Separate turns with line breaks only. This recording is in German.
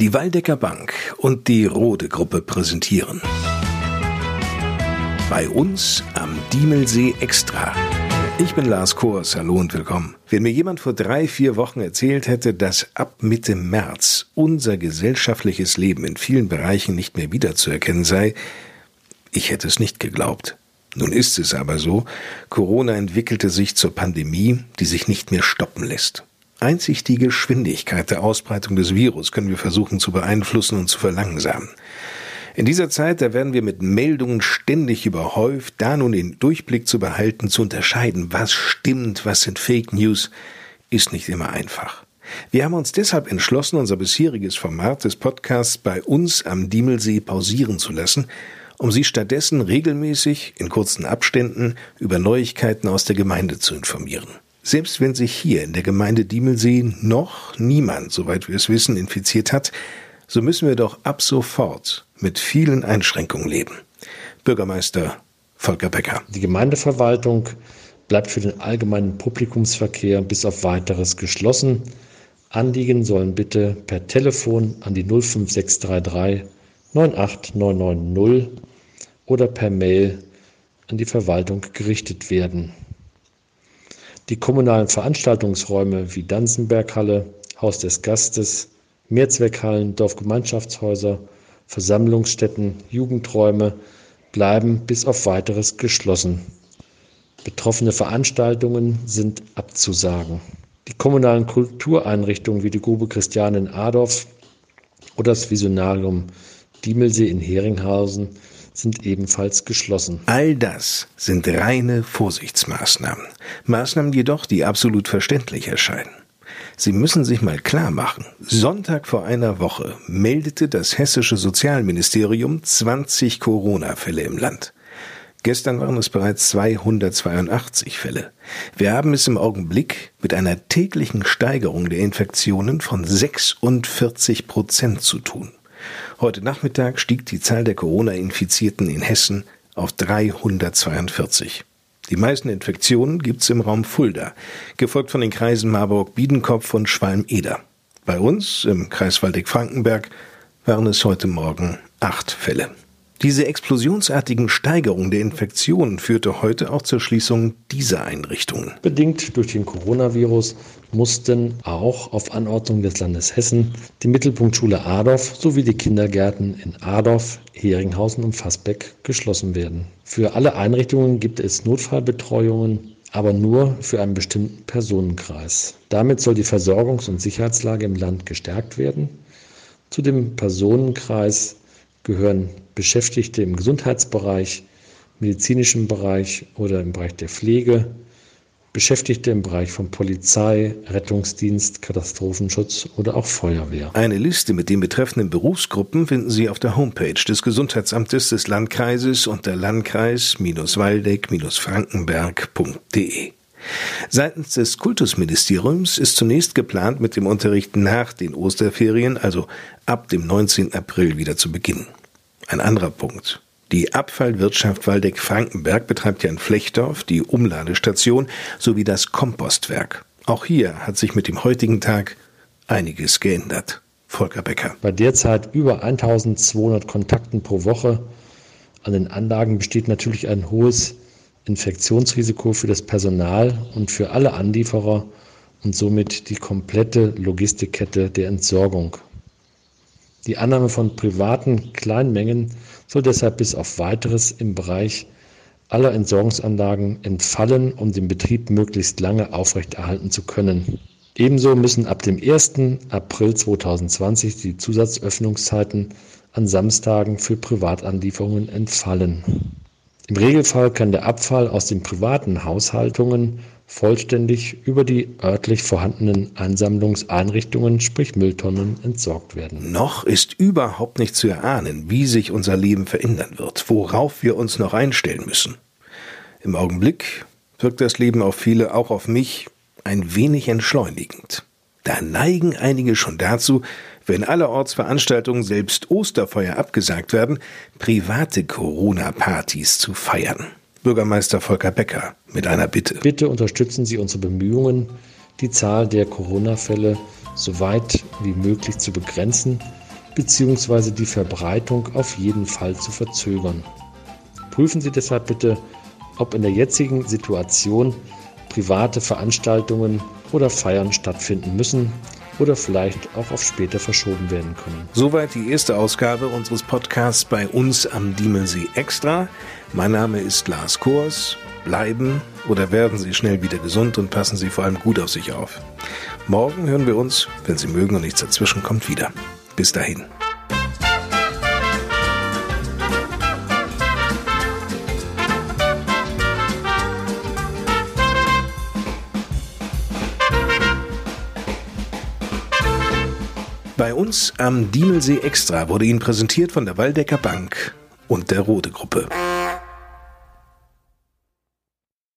Die Waldecker Bank und die Rode Gruppe präsentieren. Bei uns am Diemelsee Extra. Ich bin Lars Kors, hallo und willkommen. Wenn mir jemand vor drei, vier Wochen erzählt hätte, dass ab Mitte März unser gesellschaftliches Leben in vielen Bereichen nicht mehr wiederzuerkennen sei, ich hätte es nicht geglaubt. Nun ist es aber so, Corona entwickelte sich zur Pandemie, die sich nicht mehr stoppen lässt. Einzig die Geschwindigkeit der Ausbreitung des Virus können wir versuchen zu beeinflussen und zu verlangsamen. In dieser Zeit, da werden wir mit Meldungen ständig überhäuft, da nun den Durchblick zu behalten, zu unterscheiden, was stimmt, was sind Fake News, ist nicht immer einfach. Wir haben uns deshalb entschlossen, unser bisheriges Format des Podcasts bei uns am Diemelsee pausieren zu lassen, um Sie stattdessen regelmäßig in kurzen Abständen über Neuigkeiten aus der Gemeinde zu informieren. Selbst wenn sich hier in der Gemeinde Diemelsee noch niemand, soweit wir es wissen, infiziert hat, so müssen wir doch ab sofort mit vielen Einschränkungen leben. Bürgermeister Volker Becker.
Die Gemeindeverwaltung bleibt für den allgemeinen Publikumsverkehr bis auf weiteres geschlossen. Anliegen sollen bitte per Telefon an die 05633 98990 oder per Mail an die Verwaltung gerichtet werden. Die kommunalen Veranstaltungsräume wie Danzenberghalle, Haus des Gastes, Mehrzweckhallen, Dorfgemeinschaftshäuser, Versammlungsstätten, Jugendräume bleiben bis auf weiteres geschlossen. Betroffene Veranstaltungen sind abzusagen. Die kommunalen Kultureinrichtungen wie die Grube Christiane in Adorf oder das Visionarium Diemelsee in Heringhausen sind ebenfalls geschlossen.
All das sind reine Vorsichtsmaßnahmen. Maßnahmen jedoch, die absolut verständlich erscheinen. Sie müssen sich mal klar machen. Sonntag vor einer Woche meldete das hessische Sozialministerium 20 Corona-Fälle im Land. Gestern waren es bereits 282 Fälle. Wir haben es im Augenblick mit einer täglichen Steigerung der Infektionen von 46 Prozent zu tun. Heute Nachmittag stieg die Zahl der Corona-Infizierten in Hessen auf 342. Die meisten Infektionen gibt's im Raum Fulda, gefolgt von den Kreisen Marburg-Biedenkopf und Schwalm-Eder. Bei uns, im Kreis Waldeck-Frankenberg, waren es heute Morgen acht Fälle. Diese explosionsartigen Steigerungen der Infektionen führte heute auch zur Schließung dieser Einrichtungen.
Bedingt durch den Coronavirus mussten auch auf Anordnung des Landes Hessen die Mittelpunktschule Adorf sowie die Kindergärten in Adorf, Heringhausen und Fassbeck geschlossen werden. Für alle Einrichtungen gibt es Notfallbetreuungen, aber nur für einen bestimmten Personenkreis. Damit soll die Versorgungs- und Sicherheitslage im Land gestärkt werden. Zu dem Personenkreis gehören Beschäftigte im Gesundheitsbereich, medizinischen Bereich oder im Bereich der Pflege, Beschäftigte im Bereich von Polizei, Rettungsdienst, Katastrophenschutz oder auch Feuerwehr.
Eine Liste mit den betreffenden Berufsgruppen finden Sie auf der Homepage des Gesundheitsamtes des Landkreises unter landkreis-waldeck-frankenberg.de. Seitens des Kultusministeriums ist zunächst geplant, mit dem Unterricht nach den Osterferien, also ab dem 19. April, wieder zu beginnen. Ein anderer Punkt. Die Abfallwirtschaft Waldeck-Frankenberg betreibt ja in Flechdorf die Umladestation sowie das Kompostwerk. Auch hier hat sich mit dem heutigen Tag einiges geändert. Volker Becker.
Bei derzeit über 1200 Kontakten pro Woche an den Anlagen besteht natürlich ein hohes Infektionsrisiko für das Personal und für alle Anlieferer und somit die komplette Logistikkette der Entsorgung. Die Annahme von privaten Kleinmengen soll deshalb bis auf weiteres im Bereich aller Entsorgungsanlagen entfallen, um den Betrieb möglichst lange aufrechterhalten zu können. Ebenso müssen ab dem 1. April 2020 die Zusatzöffnungszeiten an Samstagen für Privatanlieferungen entfallen. Im Regelfall kann der Abfall aus den privaten Haushaltungen vollständig über die örtlich vorhandenen Ansammlungseinrichtungen, sprich Mülltonnen, entsorgt werden.
Noch ist überhaupt nicht zu erahnen, wie sich unser Leben verändern wird, worauf wir uns noch einstellen müssen. Im Augenblick wirkt das Leben auf viele, auch auf mich, ein wenig entschleunigend. Da neigen einige schon dazu, wenn allerorts Veranstaltungen, selbst Osterfeuer abgesagt werden, private Corona-Partys zu feiern. Bürgermeister Volker Becker mit einer Bitte.
Bitte unterstützen Sie unsere Bemühungen, die Zahl der Corona-Fälle so weit wie möglich zu begrenzen, bzw. die Verbreitung auf jeden Fall zu verzögern. Prüfen Sie deshalb bitte, ob in der jetzigen Situation private Veranstaltungen oder Feiern stattfinden müssen oder vielleicht auch auf später verschoben werden können.
Soweit die erste Ausgabe unseres Podcasts bei uns am Diemelsee Extra. Mein Name ist Lars Kors. Bleiben oder werden Sie schnell wieder gesund und passen Sie vor allem gut auf sich auf. Morgen hören wir uns, wenn Sie mögen und nichts dazwischen kommt, wieder. Bis dahin. Bei uns am Diemelsee Extra wurde Ihnen präsentiert von der Waldecker Bank und der Rode Gruppe.